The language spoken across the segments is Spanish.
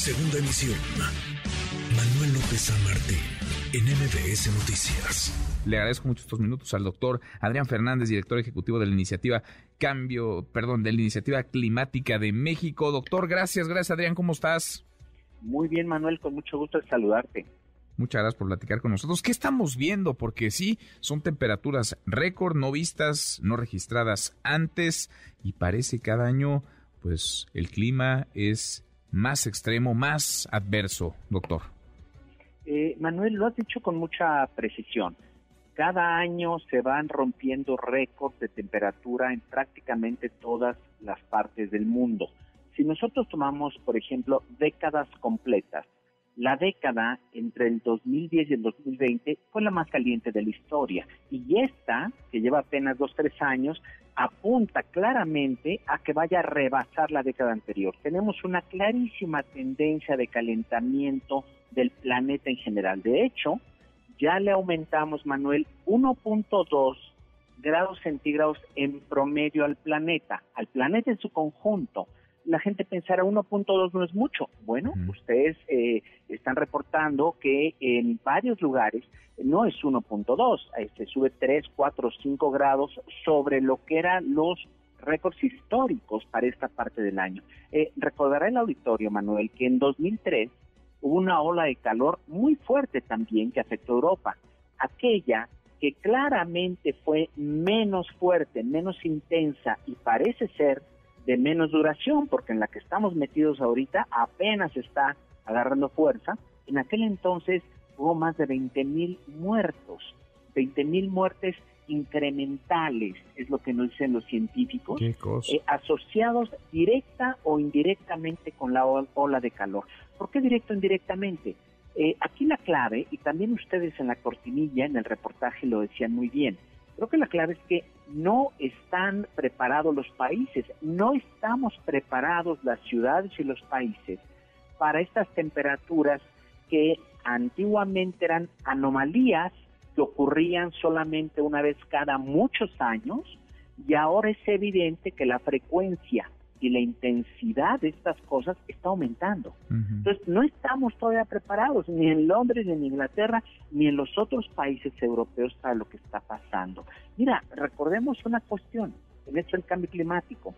Segunda emisión. Manuel López San Martín, en MBS Noticias. Le agradezco mucho estos minutos al doctor Adrián Fernández, director ejecutivo de la iniciativa Cambio, perdón, de la iniciativa climática de México. Doctor, gracias, gracias Adrián, ¿cómo estás? Muy bien, Manuel, con mucho gusto de saludarte. Muchas gracias por platicar con nosotros. ¿Qué estamos viendo? Porque sí, son temperaturas récord, no vistas, no registradas antes, y parece cada año, pues el clima es más extremo, más adverso, doctor? Eh, Manuel, lo has dicho con mucha precisión. Cada año se van rompiendo récords de temperatura en prácticamente todas las partes del mundo. Si nosotros tomamos, por ejemplo, décadas completas, la década entre el 2010 y el 2020 fue la más caliente de la historia y esta, que lleva apenas dos, tres años, apunta claramente a que vaya a rebasar la década anterior. Tenemos una clarísima tendencia de calentamiento del planeta en general. De hecho, ya le aumentamos, Manuel, 1.2 grados centígrados en promedio al planeta, al planeta en su conjunto la gente pensará 1.2 no es mucho. Bueno, ustedes eh, están reportando que en varios lugares no es 1.2, eh, se sube 3, 4, 5 grados sobre lo que eran los récords históricos para esta parte del año. Eh, recordará el auditorio, Manuel, que en 2003 hubo una ola de calor muy fuerte también que afectó a Europa. Aquella que claramente fue menos fuerte, menos intensa y parece ser de menos duración, porque en la que estamos metidos ahorita apenas está agarrando fuerza. En aquel entonces hubo más de 20 mil muertos, 20 mil muertes incrementales, es lo que nos dicen los científicos, eh, asociados directa o indirectamente con la ola de calor. ¿Por qué directo o indirectamente? Eh, aquí la clave, y también ustedes en la cortinilla, en el reportaje lo decían muy bien, Creo que la clave es que no están preparados los países, no estamos preparados las ciudades y los países para estas temperaturas que antiguamente eran anomalías que ocurrían solamente una vez cada muchos años y ahora es evidente que la frecuencia y la intensidad de estas cosas está aumentando. Entonces, no estamos todavía preparados, ni en Londres, ni en Inglaterra, ni en los otros países europeos para lo que está pasando. Mira, recordemos una cuestión, en esto del cambio climático.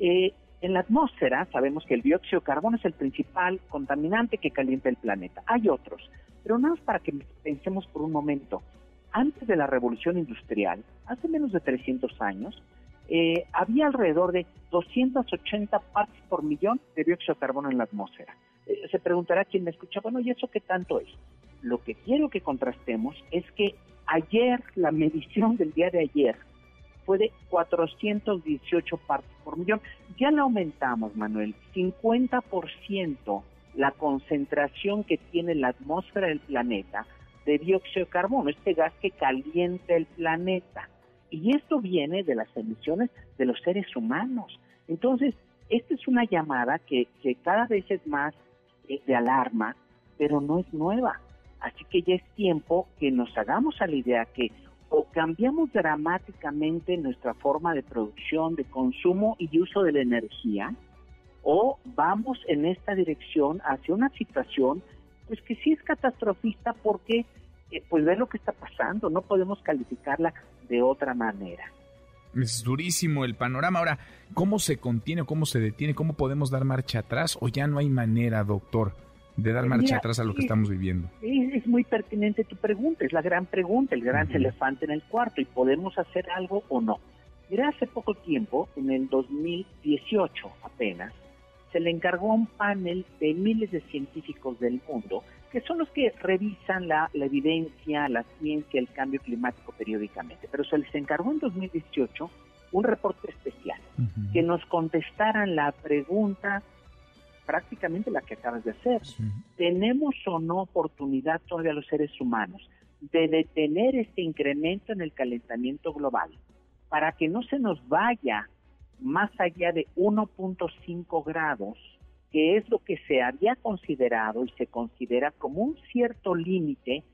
Eh, en la atmósfera sabemos que el dióxido de carbono es el principal contaminante que calienta el planeta. Hay otros, pero nada más para que pensemos por un momento. Antes de la revolución industrial, hace menos de 300 años, eh, había alrededor de 280 partes por millón de dióxido de carbono en la atmósfera. Eh, se preguntará quien me escucha, bueno, ¿y eso qué tanto es? Lo que quiero que contrastemos es que ayer, la medición del día de ayer, fue de 418 partes por millón. Ya la aumentamos, Manuel, 50% la concentración que tiene la atmósfera del planeta de dióxido de carbono, este gas que calienta el planeta. Y esto viene de las emisiones de los seres humanos. Entonces, esta es una llamada que, cada vez es más eh, de alarma, pero no es nueva. Así que ya es tiempo que nos hagamos a la idea que o cambiamos dramáticamente nuestra forma de producción, de consumo y uso de la energía, o vamos en esta dirección hacia una situación pues que sí es catastrofista porque eh, pues ve lo que está pasando, no podemos calificarla de otra manera. Es durísimo el panorama. Ahora, ¿cómo se contiene, cómo se detiene, cómo podemos dar marcha atrás o ya no hay manera, doctor, de dar marcha atrás a lo que estamos viviendo? Es, muy pertinente tu pregunta, es la gran pregunta, el gran elefante en el cuarto y podemos hacer algo o no. Mira, hace poco tiempo, en el 2018 apenas, se le encargó a un panel de miles de científicos del mundo que son los que revisan la, evidencia, la ciencia, el cambio climático periódicamente. Pero se les encargó en 2018 un reporte especial, que nos contestaran la pregunta prácticamente la que acabas de hacer. ¿Tenemos o no oportunidad todavía los seres humanos de detener este incremento en el calentamiento global para que no se nos vaya más allá de 1.5 grados que es lo que se había considerado y se considera como un cierto límite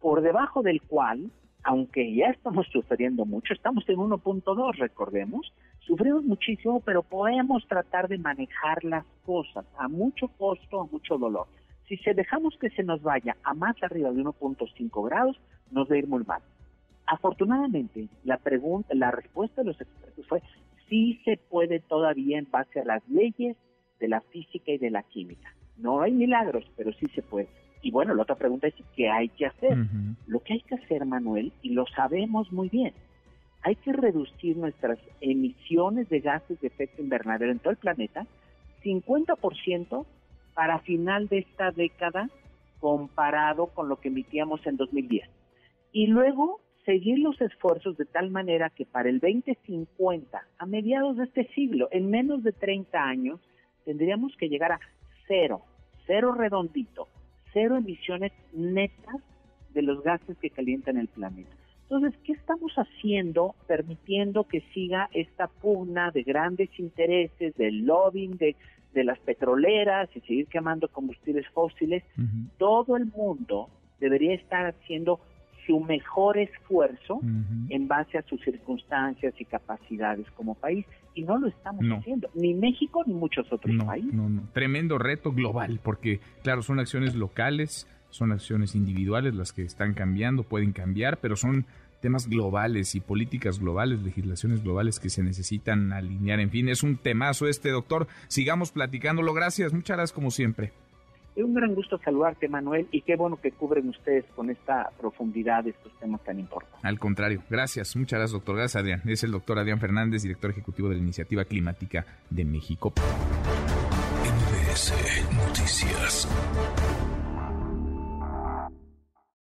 por debajo del cual aunque ya estamos sufriendo mucho, estamos en 1.2, recordemos, sufrimos muchísimo, pero podemos tratar de manejar las cosas a mucho costo, a mucho dolor. Si se dejamos que se nos vaya a más arriba de 1.5 grados, nos va a ir muy mal. Afortunadamente, la pregunta, la respuesta de los expertos fue sí se puede todavía en base a las leyes de la física y de la química. No hay milagros, pero sí se puede. Y bueno, la otra pregunta es qué hay que hacer. Lo que hay que hacer, Manuel, y lo sabemos muy bien, hay que reducir nuestras emisiones de gases de efecto invernadero en todo el planeta 50% para final de esta década comparado con lo que emitíamos en 2010. Y luego seguir los esfuerzos de tal manera que para el 2050, a mediados de este siglo, en menos de 30 años, tendríamos que llegar a cero, cero redondito, cero emisiones netas de los gases que calientan el planeta. Entonces, ¿qué estamos haciendo permitiendo que siga esta pugna de grandes intereses, del lobbying de, de las petroleras y seguir quemando combustibles fósiles? Todo el mundo debería estar haciendo su mejor esfuerzo en base a sus circunstancias y capacidades como país y no lo estamos haciendo, ni México ni muchos otros países. No, no, tremendo reto global porque claro, son acciones locales, son acciones individuales las que están cambiando, pueden cambiar, pero son temas globales y políticas globales, legislaciones globales que se necesitan alinear. En fin, es un temazo este, doctor. Sigamos platicándolo. Gracias, muchas gracias como siempre. Es un gran gusto saludarte, Manuel, y qué bueno que cubren ustedes con esta profundidad estos temas tan importantes. Al contrario, gracias, muchas gracias, doctor. Gracias, Adrián. Es el doctor Adrián Fernández, director ejecutivo de la Iniciativa Climática de México. NBS Noticias.